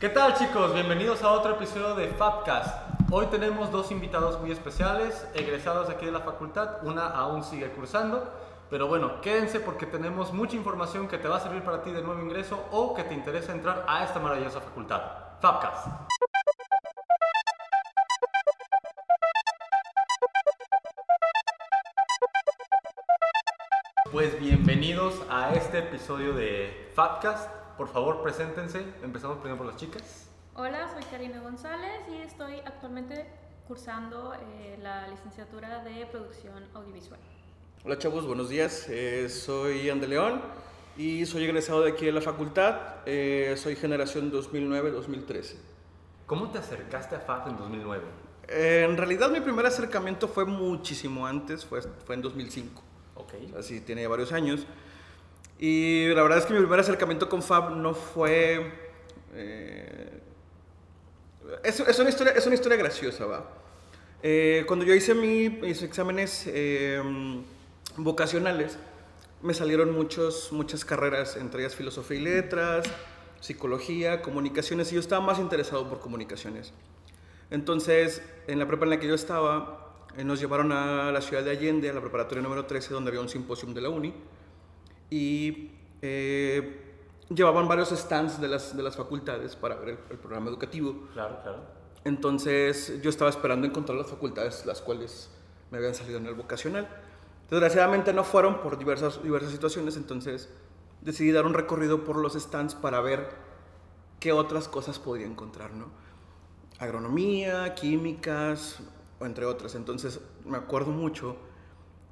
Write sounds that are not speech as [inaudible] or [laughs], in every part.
¿Qué tal chicos? Bienvenidos a otro episodio de Fabcast. Hoy tenemos dos invitados muy especiales, egresados aquí de la facultad. Una aún sigue cursando, pero bueno, quédense porque tenemos mucha información que te va a servir para ti de nuevo ingreso o que te interesa entrar a esta maravillosa facultad. Fabcast. Pues bienvenidos a este episodio de Fabcast. Por favor, preséntense. Empezamos primero por las chicas. Hola, soy Karina González y estoy actualmente cursando eh, la licenciatura de producción audiovisual. Hola chavos, buenos días. Eh, soy Ande León y soy egresado de aquí de la facultad. Eh, soy generación 2009-2013. ¿Cómo te acercaste a FAB en 2009? en realidad mi primer acercamiento fue muchísimo antes, fue, fue en 2005. Ok. Así tiene varios años. Y la verdad es que mi primer acercamiento con Fab no fue... eh, es, es una historia, es una historia graciosa, va. Eh, cuando yo hice mi- mis exámenes eh, vocacionales, me salieron muchos, muchas carreras, entre ellas filosofía y letras, psicología, comunicaciones, y yo estaba más interesado por comunicaciones. Entonces, en la prepa en la que yo estaba, eh, nos llevaron a la ciudad de Allende, a la preparatoria número 13, donde había un simposio de la uni, y eh, llevaban varios stands de las, de las facultades para ver el, el programa educativo. Claro, claro. Entonces yo estaba esperando encontrar las facultades las cuales me habían salido en el vocacional. Desgraciadamente no fueron por diversas, diversas situaciones, entonces decidí dar un recorrido por los stands para ver qué otras cosas podía encontrar, ¿no? Agronomía, químicas, o entre otras. Entonces me acuerdo mucho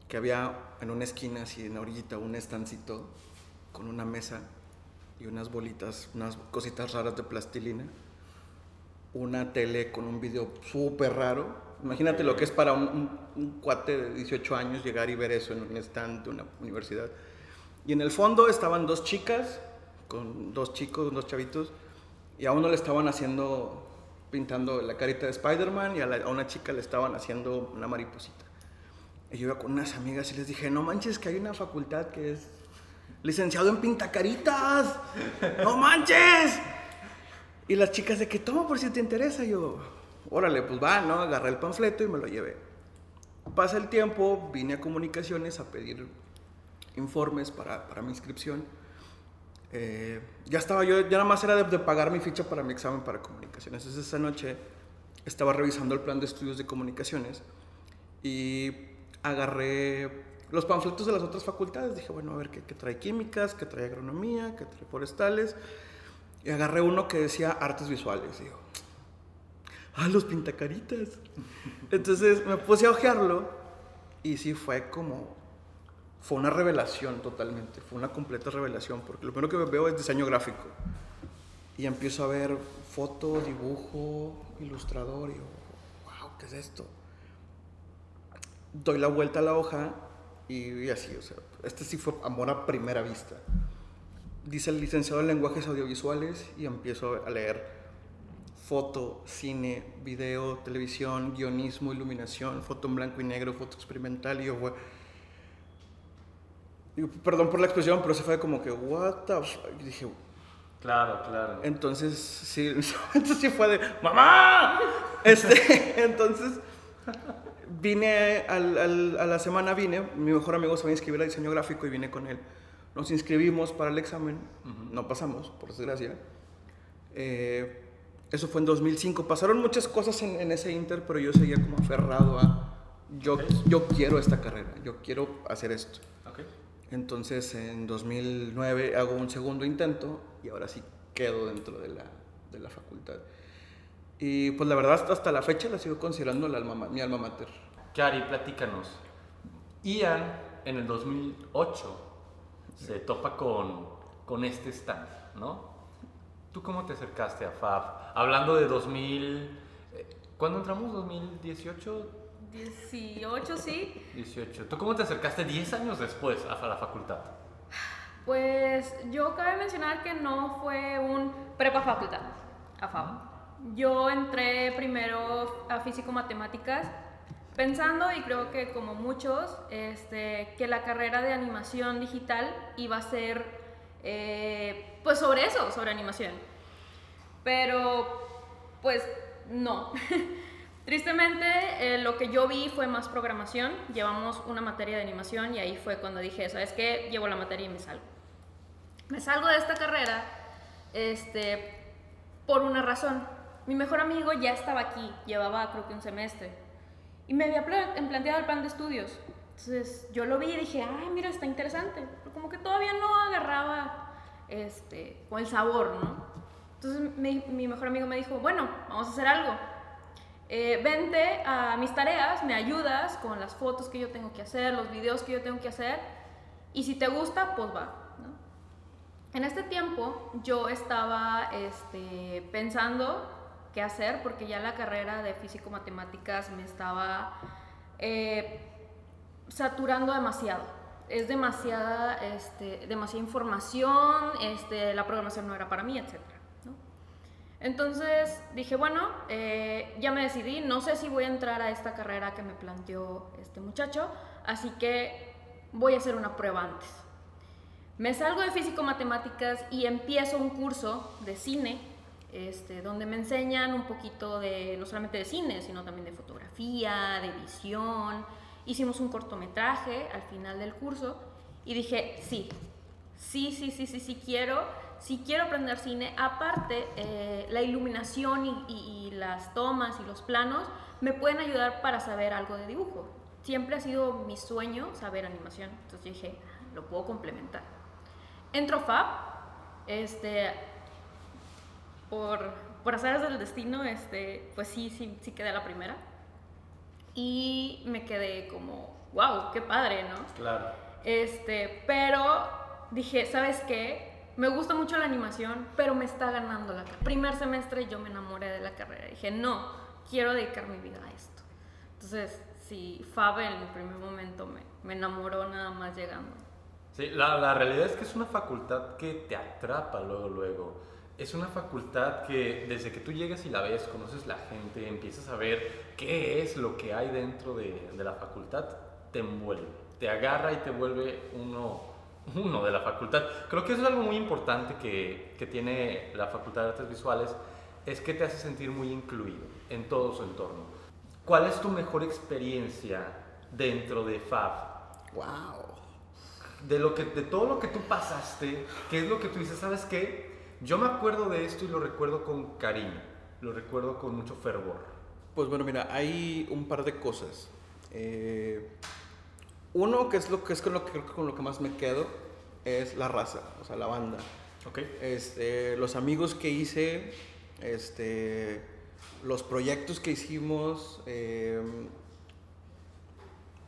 que había en una esquina, así en la orillita, un estancito con una mesa y unas bolitas, unas cositas raras de plastilina una tele con un video súper raro. Imagínate lo que es para un, un- un cuate de 18 años llegar y ver eso en un stand de una universidad. Y en el fondo estaban dos chicas, con dos chicos, dos chavitos, y a uno le estaban haciendo, pintando la carita de Spider-Man y a, la- a una chica le estaban haciendo una mariposita. Y yo iba con unas amigas y les dije, no manches, que hay una facultad que es licenciado en pintacaritas. ¡No manches! Y las chicas de que toma por si te interesa, yo, órale, pues va, ¿no? Agarré el panfleto y me lo llevé. Pasa el tiempo, vine a comunicaciones a pedir informes para, para mi inscripción. Eh, ya estaba yo, ya nada más era de, de pagar mi ficha para mi examen para comunicaciones. Entonces esa noche estaba revisando el plan de estudios de comunicaciones y agarré los panfletos de las otras facultades. Dije, bueno, a ver qué, qué trae químicas, qué trae agronomía, qué trae forestales. Y agarré uno que decía artes visuales. Digo, ah, los pintacaritas. Entonces me puse a ojearlo y sí fue como, fue una revelación totalmente, fue una completa revelación, porque lo primero que veo es diseño gráfico. Y empiezo a ver foto, dibujo, ilustrador y yo, wow, ¿qué es esto? Doy la vuelta a la hoja y, y así, o sea, este sí fue amor a primera vista dice el licenciado en lenguajes audiovisuales y empiezo a leer foto, cine, video, televisión, guionismo, iluminación, foto en blanco y negro, foto experimental. Y yo, digo, perdón por la expresión, pero se fue como que, what the fuck? Y dije, Claro, claro. entonces, sí, en ese momento sí fue de, ¡mamá! Este, [laughs] entonces, vine, al- al- a la semana vine, mi mejor amigo se va a inscribir a diseño gráfico y vine con él. Nos inscribimos para el examen, no pasamos, por desgracia. Eh, eso fue en 2005. Pasaron muchas cosas en, en ese inter, pero yo seguía como aferrado a, yo, yo quiero esta carrera, yo quiero hacer esto. Entonces en 2009 hago un segundo intento y ahora sí quedo dentro de la, de la facultad. Y pues la verdad hasta la fecha la sigo considerando la alma, ma- mi alma mater. Cari, platícanos. Ian en el 2008 se topa con, con este stand, ¿no? ¿Tú cómo te acercaste a FAB? Hablando de 2000... eh, ¿Cuándo entramos? ¿2018? 18, sí. 18. ¿Tú cómo te acercaste 10 años después a la facultad? Pues yo cabe mencionar que no fue un prepa facultad, a FAB. Yo entré primero a físico-matemáticas pensando, y creo que como muchos, este, que la carrera de animación digital iba a ser eh, pues sobre eso, sobre animación. Pero, pues, no. [laughs] Tristemente, eh, lo que yo vi fue más programación. Llevamos una materia de animación y ahí fue cuando dije, ¿sabes qué? Llevo la materia y me salgo. Me salgo de esta carrera este, por una razón. Mi mejor amigo ya estaba aquí, llevaba creo que un semestre. Y me había planteado el plan de estudios. Entonces yo lo vi y dije, ay, mira, está interesante. Pero como que todavía no agarraba este, con el sabor, ¿no? Entonces mi, mejor amigo me dijo, bueno, vamos a hacer algo eh, vente a mis tareas, me ayudas con las fotos que yo tengo que hacer, los videos que yo tengo que hacer, y si te gusta, pues va. En este tiempo yo estaba este, pensando qué hacer, porque ya la carrera de físico-matemáticas me estaba eh, saturando demasiado. Es demasiada, este, demasiada información, este, la programación no era para mí, etc. Entonces dije, bueno, eh, ya me decidí, no sé si voy a entrar a esta carrera que me planteó este muchacho, así que voy a hacer una prueba antes. Me salgo de físico-matemáticas y empiezo un curso de cine, este, donde me enseñan un poquito de, no solamente de cine, sino también de fotografía, de edición. Hicimos un cortometraje al final del curso y dije, sí, sí, sí, sí, sí, sí quiero si quiero aprender cine, aparte eh, la iluminación y, las tomas y los planos me pueden ayudar para saber algo de dibujo. Siempre ha sido mi sueño saber animación, entonces dije, lo puedo complementar. Entro Fab, este, por, por hacer del destino, este, pues sí, sí, sí quedé la primera. Y me quedé como, wow, qué padre, ¿no? Claro. Este, pero dije, ¿sabes qué? me gusta mucho la animación, pero me está ganando la carrera. Primer semestre yo me enamoré de la carrera. Dije, no, quiero dedicar mi vida a esto. Entonces, sí, Fabe en el primer momento me, me enamoró nada más llegando. Sí, la, la, realidad es que es una facultad que te atrapa luego, luego. Es una facultad que desde que tú llegas y la ves, conoces la gente, empiezas a ver qué es lo que hay dentro de, de la facultad, te envuelve, te agarra y te vuelve uno uno de la facultad. Creo que eso es algo muy importante que, que, tiene la Facultad de Artes Visuales, es que te hace sentir muy incluido en todo su entorno. ¿Cuál es tu mejor experiencia dentro de FAB? ¡Wow! De, lo que, de todo lo que tú pasaste, ¿qué es lo que tú dices? ¿Sabes qué? Yo me acuerdo de esto y lo recuerdo con cariño, lo recuerdo con mucho fervor. Pues bueno, mira, hay un par de cosas. Eh, uno, que es lo que es con lo que con lo que más me quedo, es la raza, o sea, la banda. Okay. Este, los amigos que hice, este, los proyectos que hicimos, em,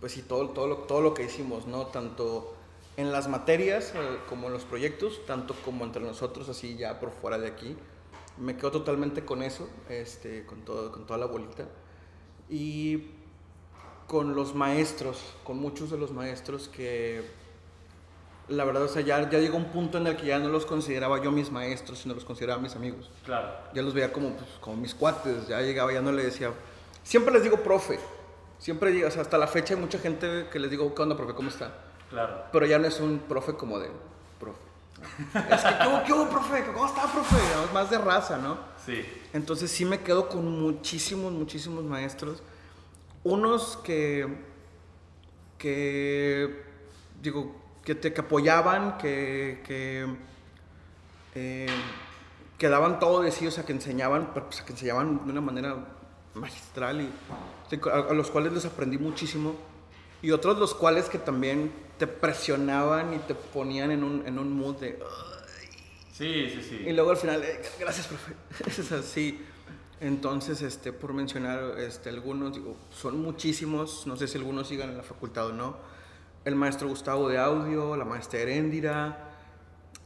pues sí, todo, todo, lo, todo lo que hicimos, ¿no? Tanto en las materias eh, como en los proyectos, tanto como entre nosotros, así ya por fuera de aquí. Me quedo totalmente con eso, este, con, todo, con toda la bolita. Y con los maestros, con muchos de los maestros que la verdad, o sea, ya, ya llegó un punto en el que ya no los consideraba yo mis maestros, sino los consideraba mis amigos. Claro. Ya los veía como, pues, como mis cuates, ya llegaba, ya no le decía, siempre les digo profe, siempre, o sea, hasta la fecha hay mucha gente que les digo, ¿qué onda, profe? ¿Cómo está? Claro. Pero ya no es un profe como de, profe. es que, ¿qué hubo, qué hubo, profe? ¿Cómo está, profe? Más de raza, ¿no? Sí. Entonces sí me quedo con muchísimos, muchísimos maestros unos que, que digo, que te que apoyaban, que, que, eh, daban todo de sí, o sea, que enseñaban, pues, que enseñaban de una manera magistral y a, los cuales les aprendí muchísimo. Y otros los cuales que también te presionaban y te ponían en un, en un mood de... Sí, sí, sí. Y luego al final, eh, gracias, profe. [laughs] es así. Entonces, este, por mencionar este, algunos, digo, son muchísimos, no sé si algunos sigan en la facultad o no. El maestro Gustavo de Audio, la maestra Heréndira,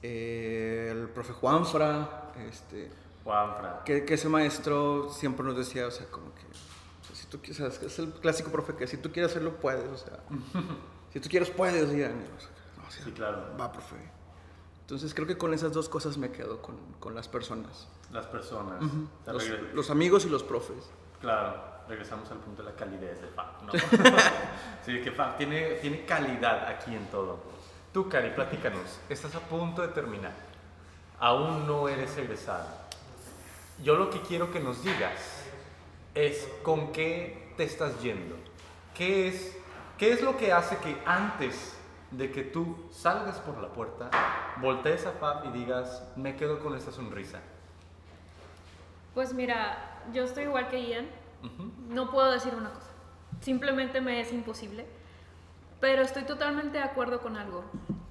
eh, el profe Juanfra, este, Juanfra. Que, que, ese maestro siempre nos decía, o sea, como que, tú es el clásico profe que si tú quieres hacerlo, puedes, o sea, si tú quieres, puedes, ya, sí, claro. Va, profe. Entonces creo que con esas dos cosas me quedo con, con las personas. Las personas. los, amigos y los profes. Claro, regresamos al punto de la calidez de FAC, ¿no? [laughs] sí, que FAC tiene, tiene calidad aquí en todo. Tú, Cari, platícanos. Estás a punto de terminar. Aún no eres egresada. yo lo que quiero que nos digas es con qué te estás yendo. ¿Qué es, qué es lo que hace que antes de que tú salgas por la puerta, voltees a Fab y digas, me quedo con esta sonrisa? Pues mira, yo estoy igual que Ian. No puedo decir una cosa. Simplemente me es imposible. Pero estoy totalmente de acuerdo con algo.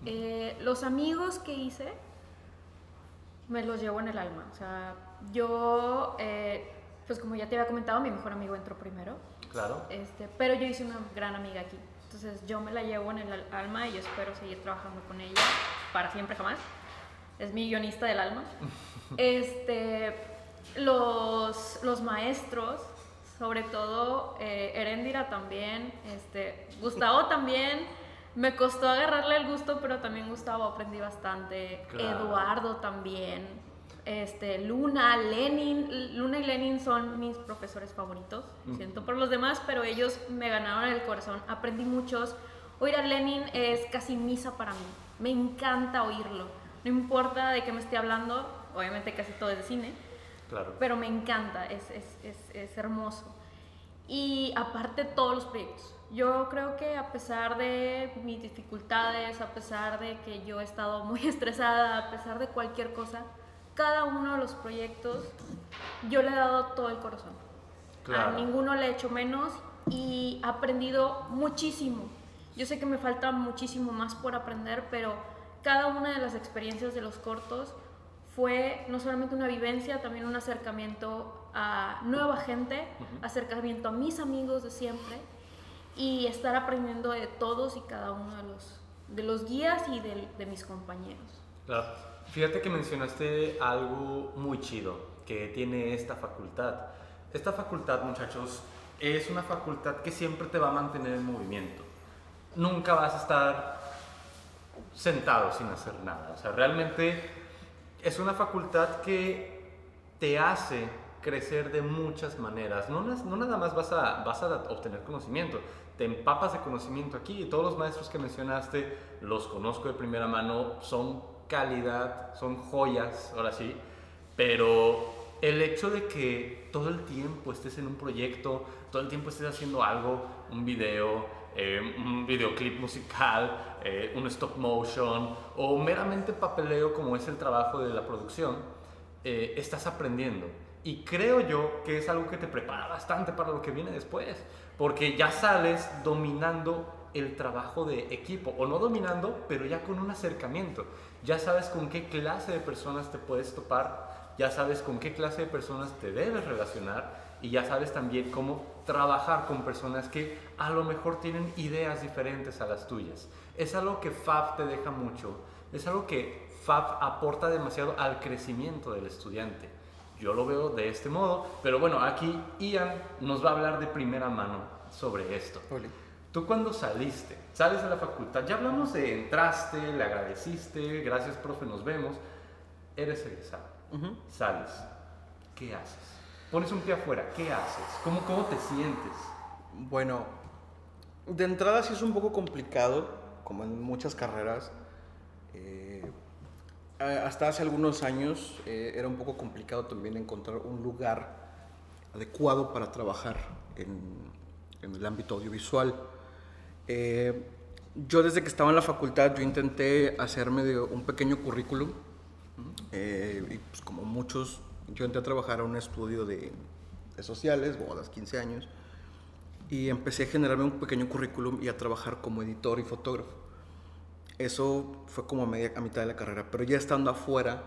Eh, los amigos que hice, me los llevo en el alma. O sea, yo, eh, pues como ya te había comentado, mi mejor amigo entró primero. Claro. Este, pero yo hice una gran amiga aquí. Entonces yo me la llevo en el al- alma y yo espero seguir trabajando con ella para siempre jamás. Es mi guionista del alma. [laughs] Este, los, los maestros, sobre todo eh, Erendira también, este, Gustavo [laughs] también. Me costó agarrarle el gusto, pero también Gustavo aprendí bastante. Claro. Eduardo también. Este, Luna, Lenin. Luna y Lenin son mis profesores favoritos. Ujú. Siento por los demás, pero ellos me ganaron el corazón. Aprendí muchos. Oír a Lenin es casi misa para mí. Me encanta oírlo. No importa de qué me esté hablando, obviamente casi todo es de cine, Claro. pero me encanta, es, es, es, es hermoso. Y aparte todos los proyectos. Yo creo que a pesar de mis dificultades, a pesar de que yo he estado muy [laughs] estresada, a pesar de cualquier cosa, cada uno de los proyectos yo le he dado todo el corazón. Claro. A ninguno le he hecho menos y he aprendido muchísimo. Yo sé que me falta muchísimo más por aprender, pero cada una de las experiencias de los cortos fue no solamente una vivencia, también un acercamiento a nueva gente, acercamiento a mis amigos de siempre y estar aprendiendo de todos y cada uno de los, de los guías y de, de mis compañeros. Claro. Fíjate que mencionaste algo muy chido que tiene esta facultad. Esta facultad, muchachos, es una facultad que siempre te va a mantener en movimiento. Nunca vas a estar sentado sin hacer nada. O sea, realmente es una facultad que te hace crecer de muchas maneras. No, no nada más vas a, vas a obtener conocimiento, te empapas de conocimiento aquí y todos los maestros que mencionaste los conozco de primera mano, son calidad, son joyas, ahora sí, pero el hecho de que todo el tiempo estés en un proyecto, todo el tiempo estés haciendo algo, un video, eh, un videoclip musical, eh, un stop motion o meramente papeleo como es el trabajo de la producción, eh, estás aprendiendo. Y creo yo que es algo que te prepara bastante para lo que viene después, porque ya sales dominando el trabajo de equipo, o no dominando, pero ya con un acercamiento. Ya sabes con qué clase de personas te puedes topar, ya sabes con qué clase de personas te debes relacionar y ya sabes también cómo trabajar con personas que a lo mejor tienen ideas diferentes a las tuyas. Es algo que FAB te deja mucho, es algo que FAB aporta demasiado al crecimiento del estudiante. Yo lo veo de este modo, pero bueno, aquí Ian nos va a hablar de primera mano sobre esto. Tú cuando saliste, sales de la facultad, ya hablamos de entraste, le agradeciste, gracias profe, nos vemos, eres egresado, Ujú. sales, ¿qué haces? Pones un pie afuera, ¿qué haces? ¿Cómo, cómo te sientes? Bueno, de entrada sí es un poco complicado, como en muchas carreras. Eh, hasta hace algunos años eh, era un poco complicado también encontrar un lugar adecuado para trabajar en, en el ámbito audiovisual. Eh, yo desde que estaba en la facultad yo intenté hacerme de un pequeño currículum eh, y pues como muchos yo entré a trabajar a un estudio de, de sociales, bodas, 15 años y empecé a generarme un pequeño currículum y a trabajar como editor y fotógrafo. Eso fue como a, media, a mitad de la carrera, pero ya estando afuera,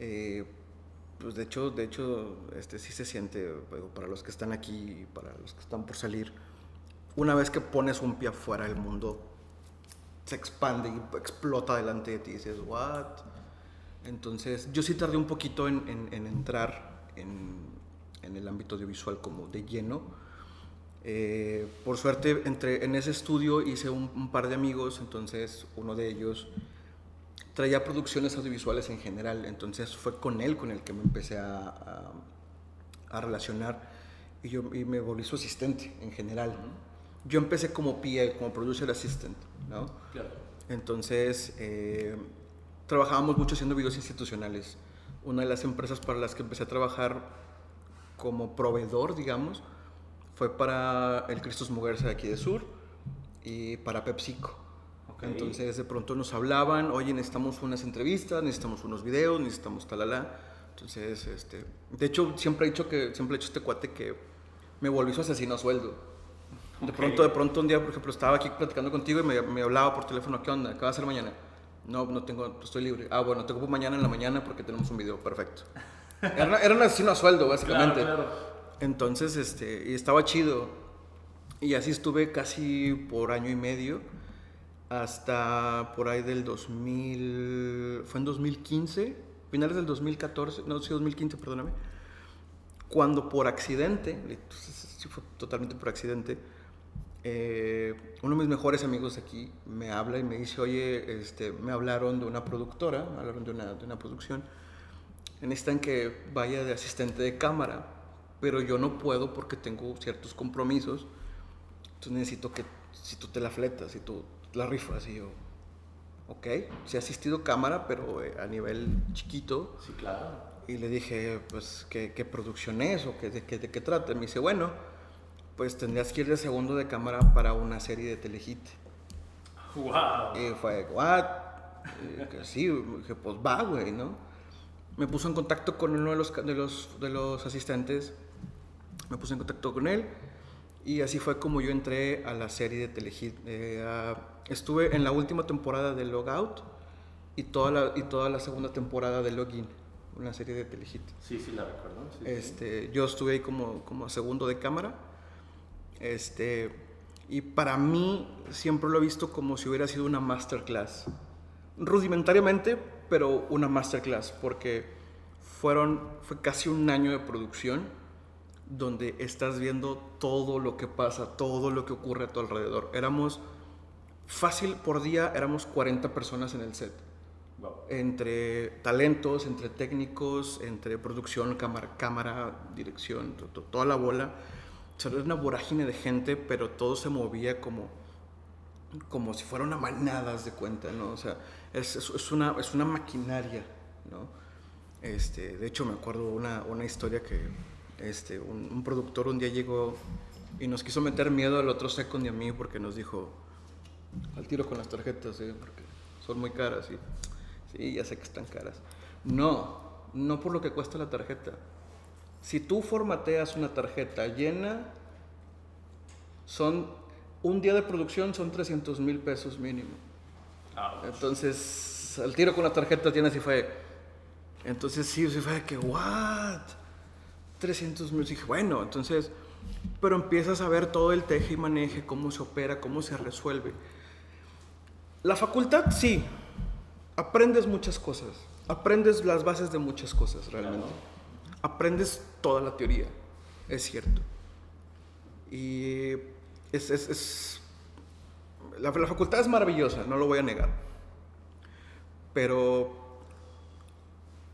eh, pues de hecho, de hecho este, sí se siente, para los que están aquí y para los que están por salir, una vez que pones un pie afuera, el mundo se expande y explota delante de ti y dices, ¿what? Entonces, yo sí tardé un poquito en, en- en entrar en, en el ámbito audiovisual como de lleno. Eh, por suerte, entre, en ese estudio hice un, un par de amigos, entonces uno de ellos traía producciones audiovisuales en general, entonces fue con él con el que me empecé a, a- a relacionar y, yo, y me volví su asistente en general. Yo empecé como PA, como producer assistant, ¿no? Claro. Entonces, eh, trabajábamos mucho haciendo videos institucionales, una de las empresas para las que empecé a trabajar como proveedor, digamos, fue para el Cristos Muguerza de aquí de Sur y para PepsiCo. Ok. Entonces de pronto nos hablaban, oye, necesitamos unas entrevistas, necesitamos unos videos, necesitamos talala. Entonces, este, de hecho, siempre he dicho que, siempre he dicho este cuate que me volví su asesino a sueldo. De pronto, de pronto un día, por ejemplo, estaba aquí platicando contigo y me, me hablaba por teléfono, ¿qué onda? ¿Qué va a hacer mañana? No, no tengo, estoy libre. Ah, bueno, te ocupo mañana en la mañana porque tenemos un video, perfecto. [laughs] Era, era un asesino a sueldo, básicamente. Claro, claro. Entonces, este, y estaba chido. Y así estuve casi por año y medio, hasta por ahí del 2000, fue en 2015, finales del 2014, no, sí, 2015, perdóname, cuando por accidente, entonces, sí fue totalmente por accidente, eh, uno de mis mejores amigos aquí me habla y me dice, oye, este, me hablaron de una productora, me hablaron de una, de una producción, necesitan que vaya de asistente de cámara, pero yo no puedo porque tengo ciertos compromisos, entonces necesito que si tú te la fletas, si tú la rifas, y yo, ok, sí he asistido cámara, pero eh, a nivel chiquito, Sí, claro. y le dije, pues, ¿qué, qué producción es o qué, de, qué, de qué trata? Me dice, bueno, pues tendrías que ir de segundo de cámara para una serie de Telehit. Wow. Y fue, ¿what? Y que sí, dije, pues va, güey, ¿no? Me puso en contacto con uno de los, de los, de los asistentes, me puse en contacto con él, y así fue como yo entré a la serie de Telehit. Eh, ah, estuve en la última temporada de Logout y toda la, y toda la segunda temporada de Login, una serie de Telehit. Sí, sí, la recuerdo. Sí, sí. Este, yo estuve ahí como, como segundo de cámara. Este, y para mí siempre lo he visto como si hubiera sido una masterclass. Rudimentariamente, pero una masterclass, porque fueron, fue casi un año de producción donde estás viendo todo lo que pasa, todo lo que ocurre a tu alrededor. Éramos, fácil por día, éramos 40 personas en el set Wow. entre talentos, entre técnicos, entre producción, cámara, cámara dirección, to- to- toda la bola. O sea, era una vorágine de gente, pero todo se movía como, como si fuera una manada, de cuenta, ¿no? O sea, es- es una, es una maquinaria, ¿no? Este, de hecho, me acuerdo una, una historia que este, un, un productor un día llegó y nos quiso meter miedo al otro second y a mí porque nos dijo, al tiro con las tarjetas, ¿eh? porque son muy caras. Y, sí, ya sé que están caras. No, no por lo que cuesta la tarjeta. Si tú formateas una tarjeta llena, son un día de producción son 300 mil pesos mínimo. Ouch. Entonces, al tiro con las tarjetas llenas y fue. Entonces, sí, sí fue de que, ¿what? 300 mil. Dije, bueno, entonces. Pero empiezas a ver todo el teje y maneje, cómo se opera, cómo se resuelve. La facultad, sí. Aprendes muchas cosas. Aprendes las bases de muchas cosas, realmente. Aprendes toda la teoría, es cierto. Y es, es- es- la, la facultad es maravillosa, no lo voy a negar. Pero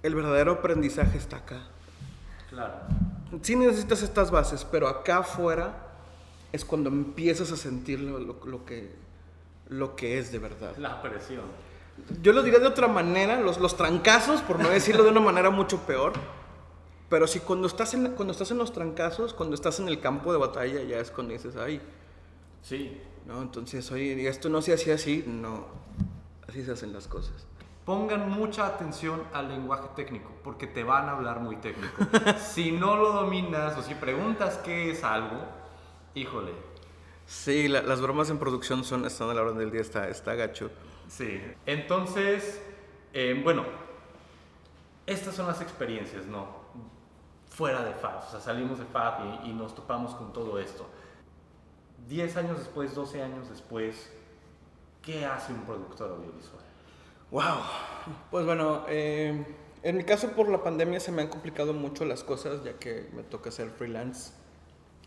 el verdadero aprendizaje está acá. Claro. Sí necesitas estas bases, pero acá afuera es cuando empiezas a sentir lo, lo- lo que, lo que es de verdad. La presión. Yo lo diré de otra manera, los, los trancazos, por no decirlo de una manera mucho peor. Pero sí, cuando estás, en, cuando estás en los trancazos, cuando estás en el campo de batalla, ya es cuando dices, ay, Sí. no, entonces, oye, esto no se hacía así, no, así se hacen las cosas. Pongan mucha atención al lenguaje técnico, porque te van a hablar muy técnico. [laughs] si no lo dominas o si preguntas qué es algo, híjole. Sí, la- las bromas en producción son, están a la orden del día, está, está gacho. Sí. Entonces, eh, bueno, estas son las experiencias, ¿no? Fuera de FAB. O sea, salimos de FAB y, y nos topamos con todo esto. 10 años después, 12 años después, ¿qué hace un productor audiovisual? Wow. Pues bueno, eh, en mi caso por la pandemia se me han complicado mucho las cosas ya que me toca ser freelance.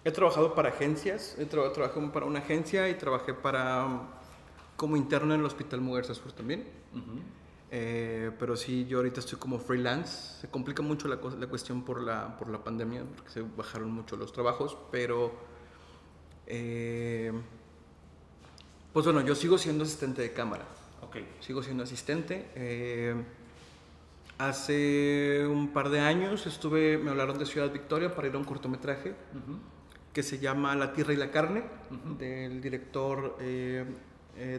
He trabajado para agencias, he tra- trabajé para una agencia y trabajé para como interno en el Hospital Mujeres Sur también. Eh, pero sí, yo ahorita estoy como freelance. Se complica mucho la, cuestión por la, por la pandemia, porque se bajaron mucho los trabajos, pero... eh, pues bueno, yo sigo siendo asistente de cámara. Ok. Sigo siendo asistente. eh, Hace un par de años estuve, me hablaron de Ciudad Victoria para ir a un cortometraje que se llama La Tierra y la Carne, del director eh,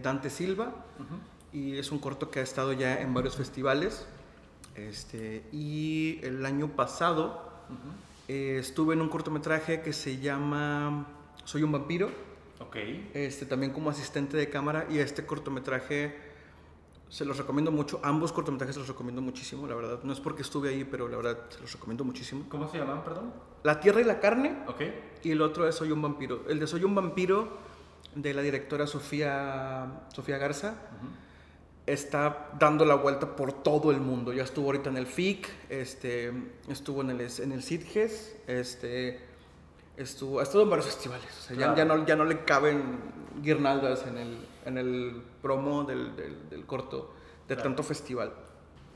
Dante Silva. Ujú. Y es un corto que ha estado ya en varios festivales. Este, y el año pasado eh, estuve en un cortometraje que se llama Soy un vampiro, Ok. este, también como asistente de cámara. Y este cortometraje se los recomiendo mucho. Ambos cortometrajes se los recomiendo muchísimo, la verdad. No es porque estuve ahí, pero la verdad se los recomiendo muchísimo. ¿Cómo se llaman, perdón? La Tierra y la Carne Ok. y el otro es Soy un vampiro. El de Soy un vampiro de la directora Sofía, Sofía Garza Ujú. Está dando la vuelta por todo el mundo. Ya estuvo ahorita en el FIC, este, estuvo en el, en el CITGES, este, estuvo, ha estado en varios festivales. O sea, ya- ya, no, ya no le caben guirnaldas en el, en el promo del, del- del corto de Claro. tanto festival.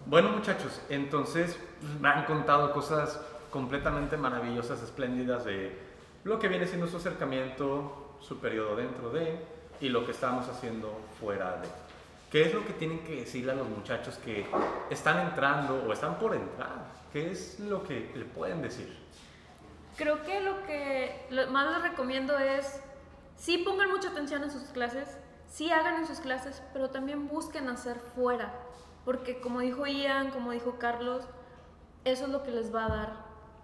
Bueno, muchachos, entonces me han contado cosas completamente maravillosas, espléndidas de lo que viene siendo su acercamiento, su periodo dentro de y lo que estamos haciendo fuera de. ¿Qué es lo que tienen que decirle a los muchachos que están entrando o están por entrar? ¿Qué es lo que le pueden decir? Creo que lo que más les recomiendo es, sí pongan mucha atención en sus clases, sí hagan en sus clases, pero también busquen hacer fuera, porque como dijo Ian, como dijo Carlos, eso es lo que les va a dar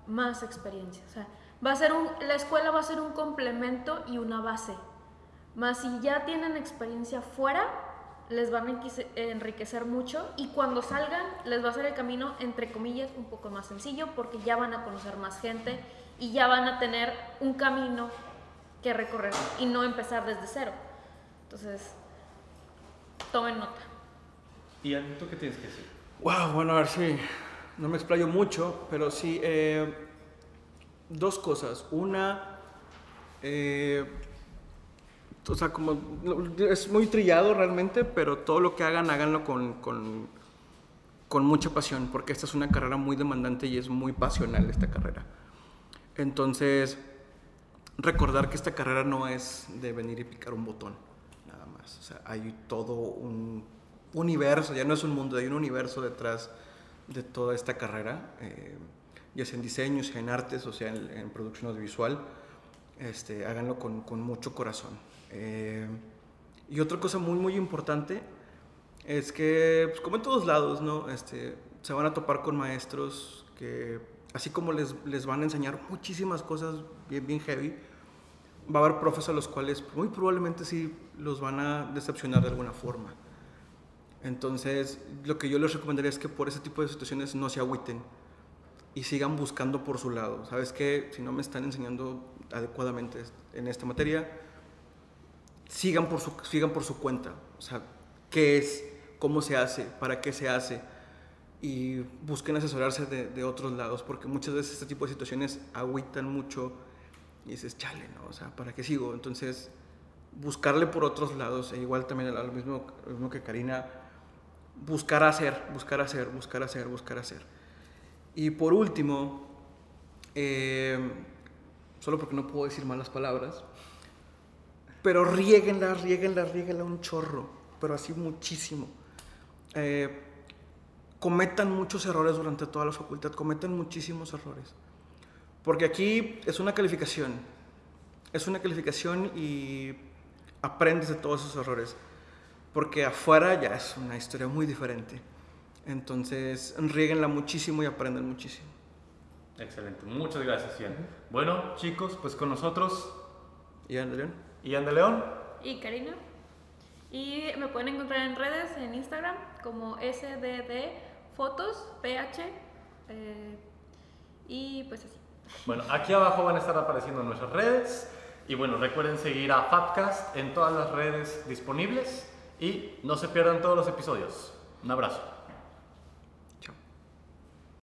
más experiencia. O sea, va a ser un, la escuela va a ser un complemento y una base. Más si ya tienen experiencia fuera, les van a enriquece- enriquecer mucho y cuando salgan les va a hacer el camino, entre comillas, un poco más sencillo porque ya van a conocer más gente y ya van a tener un camino que recorrer y no empezar desde cero. Entonces, tomen nota. Ian, ¿tú qué tienes que decir? Wow, bueno, a ver si no me explayo mucho, pero sí, eh, dos cosas. Una, eh, o sea, como es muy trillado realmente, pero todo lo que hagan, háganlo con, con, mucha pasión, porque esta es una carrera muy demandante y es muy pasional esta carrera. Entonces, recordar que esta carrera no es de venir y picar un botón, nada más. O sea, hay todo un universo, ya no es un mundo, hay un universo detrás de toda esta carrera, eh, ya sea en diseño, sea en artes o sea en, en producción audiovisual. Este, háganlo con mucho corazón. Eh, y otra cosa muy, muy importante es que, pues, como en todos lados, ¿no? Este, se van a topar con maestros que, así como les, les van a enseñar muchísimas cosas bien, bien heavy, va a haber profes a los cuales muy probablemente sí los van a decepcionar de alguna forma. Entonces, lo que yo les recomendaría es que por ese tipo de situaciones no se agüiten y sigan buscando por su lado. ¿Sabes qué? Si no me están enseñando adecuadamente en esta materia, sigan por su, sigan por su cuenta. O sea, ¿qué es? ¿Cómo se hace? ¿Para qué se hace? Y busquen asesorarse de, de otros lados, porque muchas veces este tipo de situaciones agüitan mucho y dices, chale, ¿no? O sea, ¿para qué sigo? Entonces, buscarle por otros lados, e igual también lo mismo, mismo que Karina, buscar hacer, buscar hacer, buscar hacer, buscar hacer. Y por último, eh, solo porque no puedo decir malas palabras, pero riéguenla, riéguenla, riéguenla un chorro, pero así muchísimo. Eh, cometan muchos errores durante toda la facultad, cometan muchísimos errores. Porque aquí es una calificación, es una calificación y aprendes de todos esos errores. Porque afuera ya es una historia muy diferente. Entonces, riéguenla muchísimo y aprendan muchísimo. Excelente, muchas gracias, Ian. Bueno, chicos, pues con nosotros, ¿Y Andrea? Ian de León. Y Karina. Y me pueden encontrar en redes, en Instagram, como SDD Fotos, PH. eh, y pues así. Bueno, aquí abajo van a estar apareciendo nuestras redes. Y bueno, recuerden seguir a Fabcast en todas las redes disponibles. Y no se pierdan todos los episodios. Un abrazo.